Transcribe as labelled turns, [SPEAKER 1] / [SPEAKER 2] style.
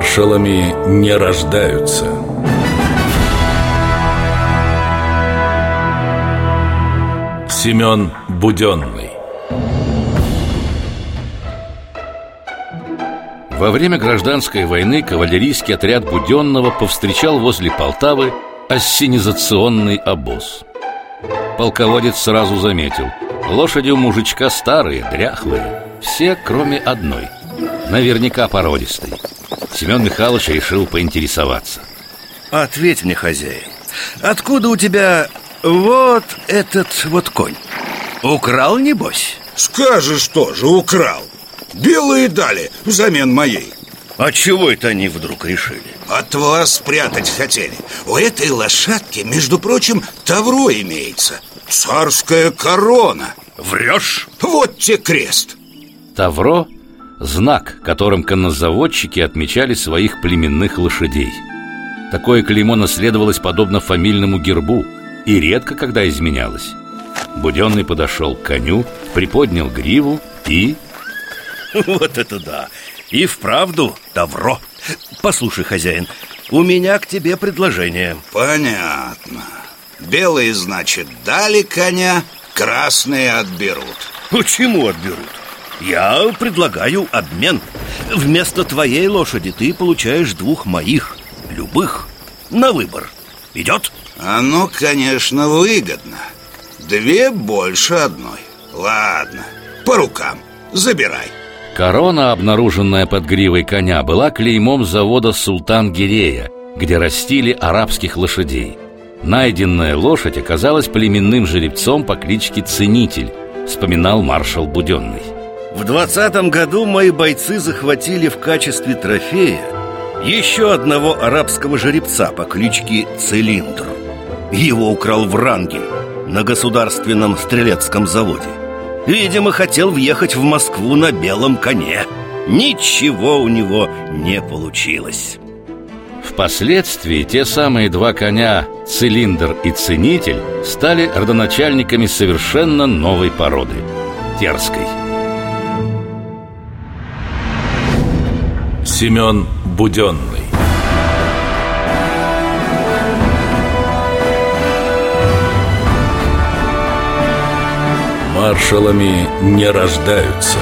[SPEAKER 1] Маршалами не рождаются. Семен Буденный
[SPEAKER 2] Во время гражданской войны кавалерийский отряд Буденного повстречал возле Полтавы ассенизационный обоз. Полководец сразу заметил Лошади у мужичка старые, дряхлые Все, кроме одной Наверняка породистой Семен Михайлович решил поинтересоваться
[SPEAKER 3] Ответь мне, хозяин Откуда у тебя вот этот вот конь? Украл, небось?
[SPEAKER 4] Скажешь тоже, украл Белые дали взамен моей
[SPEAKER 3] А чего это они вдруг решили?
[SPEAKER 4] От вас спрятать хотели У этой лошадки, между прочим, тавро имеется Царская корона
[SPEAKER 3] Врешь?
[SPEAKER 4] Вот те крест
[SPEAKER 2] Тавро – знак, которым коннозаводчики отмечали своих племенных лошадей. Такое клеймо наследовалось подобно фамильному гербу И редко когда изменялось. Буденный подошел к коню, приподнял гриву и...
[SPEAKER 3] Вот это да! И вправду Тавро Послушай, хозяин, у меня к тебе предложение.
[SPEAKER 4] Понятно. Белые, значит, дали коня Красные отберут.
[SPEAKER 3] Почему отберут? Я предлагаю обмен Вместо твоей лошади ты получаешь двух моих Любых На выбор Идет?
[SPEAKER 4] Оно, конечно, выгодно Две больше одной Ладно, по рукам Забирай
[SPEAKER 2] Корона, обнаруженная под гривой коня, была клеймом завода «Султан Гирея», где растили арабских лошадей. Найденная лошадь оказалась племенным жеребцом по кличке Ценитель, вспоминал маршал Буденный.
[SPEAKER 3] В двадцатом году мои бойцы захватили в качестве трофея еще одного арабского жеребца по кличке Цилиндр. Его украл Врангель на государственном стрелецком заводе. Видимо, хотел въехать в Москву на белом коне Ничего у него не получилось
[SPEAKER 2] Впоследствии те самые два коня, цилиндр и ценитель, стали родоначальниками совершенно новой породы – терской.
[SPEAKER 1] Семен Буденный. Маршалами не рождаются